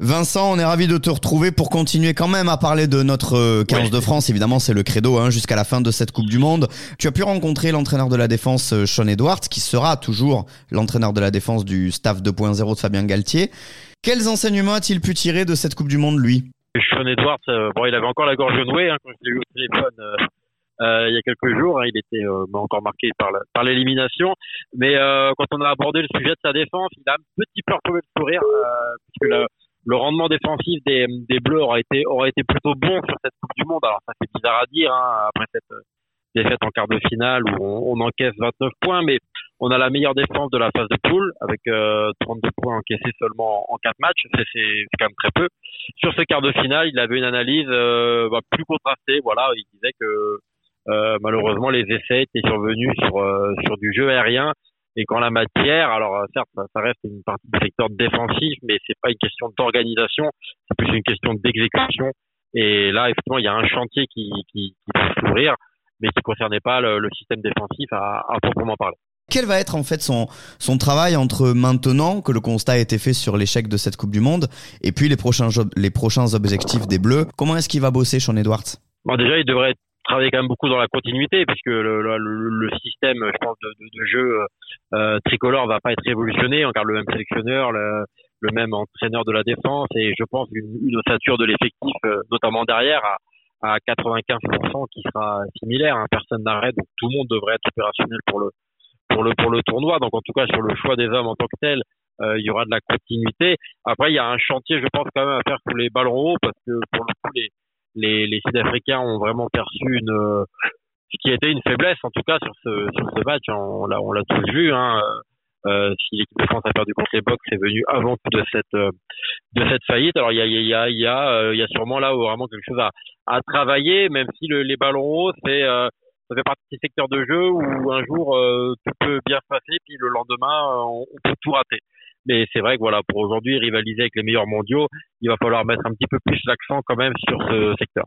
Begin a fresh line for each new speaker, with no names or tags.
Vincent, on est ravi de te retrouver pour continuer quand même à parler de notre 15 euh, de France. Évidemment, c'est le credo hein, jusqu'à la fin de cette Coupe du Monde. Tu as pu rencontrer l'entraîneur de la défense, euh, Sean Edwards, qui sera toujours l'entraîneur de la défense du staff 2.0 de Fabien Galtier. Quels enseignements a-t-il pu tirer de cette Coupe du Monde, lui?
Sean Edwards, euh, bon, il avait encore la gorge nouée hein, quand je l'ai eu au téléphone il y a quelques jours. Hein, il était encore marqué par l'élimination. Mais quand on a abordé le sujet de sa défense, il a un petit peu retrouvé le sourire, puisque la, le rendement défensif des, Bleus aurait été, aurait plutôt bon sur cette Coupe du Monde. Alors ça fait bizarre à dire hein, après cette euh, défaite en quart de finale où on, on, encaisse 29 points, mais on a la meilleure défense de la phase de poule avec euh, 32 points encaissés seulement en 4 matchs. C'est quand même très peu. Sur ce quart de finale, il avait une analyse euh, bah, plus contrastée. Voilà, il disait que euh, malheureusement les essais étaient survenus sur euh, sur du jeu aérien et qu'en la matière, alors euh, certes, ça, reste une partie du secteur défensif, mais c'est pas une question d'organisation, c'est plus une question d'exécution. Et là, effectivement, il y a un chantier qui, qui, qui peut s'ouvrir, mais qui concernait pas le, système défensif à, à proprement parler.
Quel va être en fait son, son travail entre maintenant que le constat a été fait sur l'échec de cette Coupe du Monde et puis les prochains, les prochains objectifs des Bleus? Comment est-ce qu'il va bosser Sean Edwards?
Bon, Déjà, il devrait travailler quand même beaucoup dans la continuité puisque le, le, le système je pense de, de, de jeu euh, tricolore va pas être révolutionné on garde le même sélectionneur le, le, même entraîneur de la défense et je pense une, une ossature de l'effectif euh, notamment derrière à, à 95% qui sera similaire hein, personne n'arrête donc tout le monde devrait être opérationnel pour le pour le pour le tournoi. Donc en tout cas sur le choix des hommes en tant que tel euh, il y aura de la continuité. Après il y a un chantier je pense quand même à faire pour les ballons hauts parce que pour le coup les les, les Sud-Africains ont vraiment perçu une ce qui était une faiblesse en tout cas sur ce sur ce match. On l'a on l'a tous vu. Hein. Euh, si l'équipe de France a perdu contre les Box, c'est venu avant de cette de cette faillite. Alors il y a il y a il y a euh, il y a sûrement là vraiment quelque chose à à travailler, même si le, les ballons hauts c'est euh, ça fait partie des secteurs de jeu où un jour euh, tout peut bien se passer, puis le lendemain on, on peut tout rater. Mais c'est vrai que voilà, pour aujourd'hui rivaliser avec les meilleurs mondiaux, il va falloir mettre un petit peu plus l'accent quand même sur ce secteur.